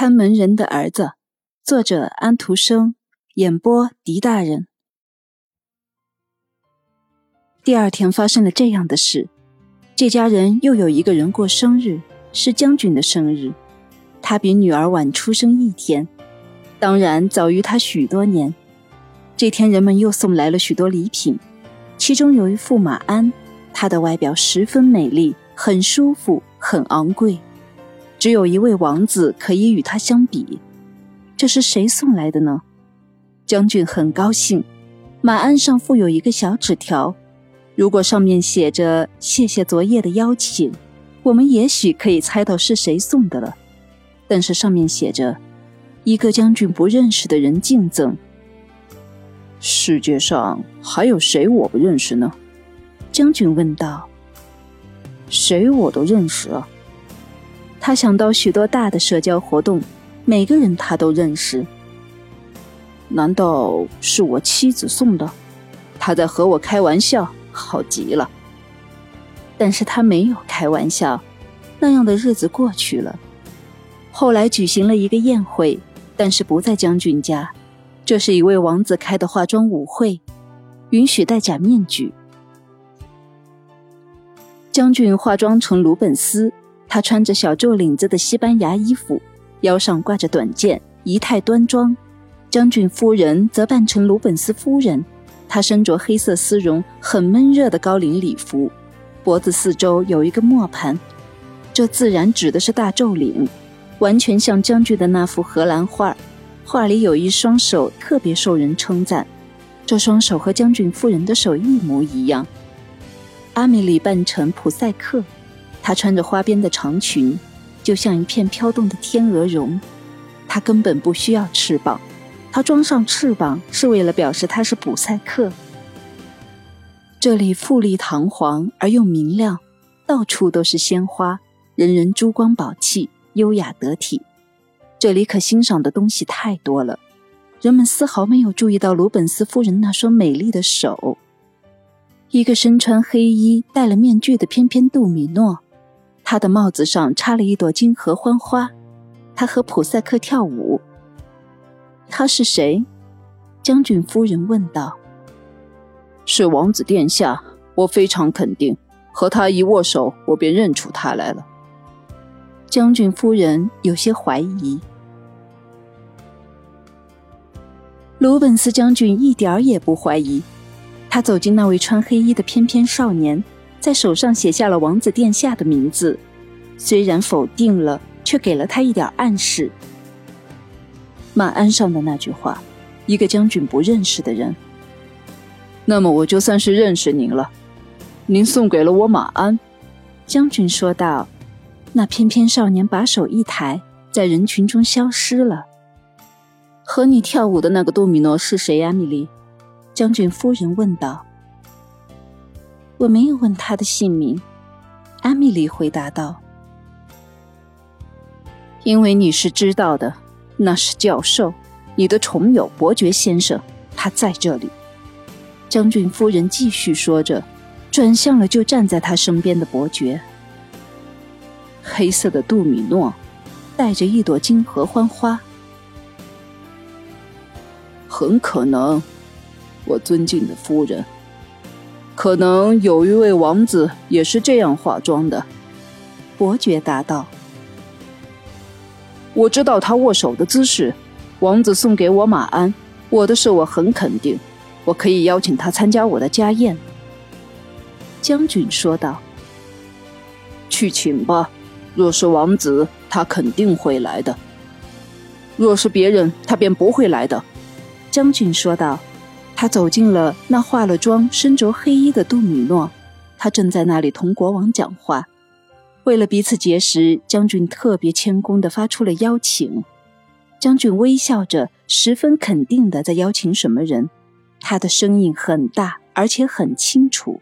看门人的儿子，作者安徒生，演播狄大人。第二天发生了这样的事，这家人又有一个人过生日，是将军的生日。他比女儿晚出生一天，当然早于他许多年。这天，人们又送来了许多礼品，其中有一副马鞍，它的外表十分美丽，很舒服，很昂贵。只有一位王子可以与他相比。这是谁送来的呢？将军很高兴，马鞍上附有一个小纸条。如果上面写着“谢谢昨夜的邀请”，我们也许可以猜到是谁送的了。但是上面写着“一个将军不认识的人敬赠”。世界上还有谁我不认识呢？将军问道。“谁我都认识啊。”他想到许多大的社交活动，每个人他都认识。难道是我妻子送的？他在和我开玩笑。好极了，但是他没有开玩笑。那样的日子过去了，后来举行了一个宴会，但是不在将军家。这是一位王子开的化妆舞会，允许戴假面具。将军化妆成鲁本斯，他穿着小皱领子的西班牙衣服，腰上挂着短剑，仪态端庄。将军夫人则扮成鲁本斯夫人。她身着黑色丝绒、很闷热的高领礼服，脖子四周有一个磨盘，这自然指的是大皱领，完全像将军的那幅荷兰画。画里有一双手特别受人称赞，这双手和将军夫人的手一模一样。阿米莉扮成普赛克，她穿着花边的长裙，就像一片飘动的天鹅绒，她根本不需要翅膀。她装上翅膀是为了表示她是普赛克。这里富丽堂皇而又明亮，到处都是鲜花，人人珠光宝气，优雅得体。这里可欣赏的东西太多了，人们丝毫没有注意到鲁本斯夫人那双美丽的手。一个身穿黑衣、戴了面具的翩翩杜米诺，他的帽子上插了一朵金合欢花，他和普赛克跳舞。他是谁？将军夫人问道。是王子殿下，我非常肯定。和他一握手，我便认出他来了。将军夫人有些怀疑。鲁本斯将军一点儿也不怀疑。他走进那位穿黑衣的翩翩少年，在手上写下了王子殿下的名字，虽然否定了，却给了他一点暗示。马鞍上的那句话：“一个将军不认识的人。”那么我就算是认识您了。您送给了我马鞍，将军说道。那翩翩少年把手一抬，在人群中消失了。和你跳舞的那个多米诺是谁？阿米莉，将军夫人问道。我没有问他的姓名，阿米莉回答道。因为你是知道的。那是教授，你的重友伯爵先生，他在这里。将军夫人继续说着，转向了就站在他身边的伯爵。黑色的杜米诺，带着一朵金合欢花。很可能，我尊敬的夫人，可能有一位王子也是这样化妆的。伯爵答道。我知道他握手的姿势。王子送给我马鞍，我的事我很肯定。我可以邀请他参加我的家宴。”将军说道。“去请吧。若是王子，他肯定会来的；若是别人，他便不会来的。”将军说道。他走进了那化了妆、身着黑衣的杜米诺，他正在那里同国王讲话。为了彼此结识，将军特别谦恭地发出了邀请。将军微笑着，十分肯定地在邀请什么人。他的声音很大，而且很清楚。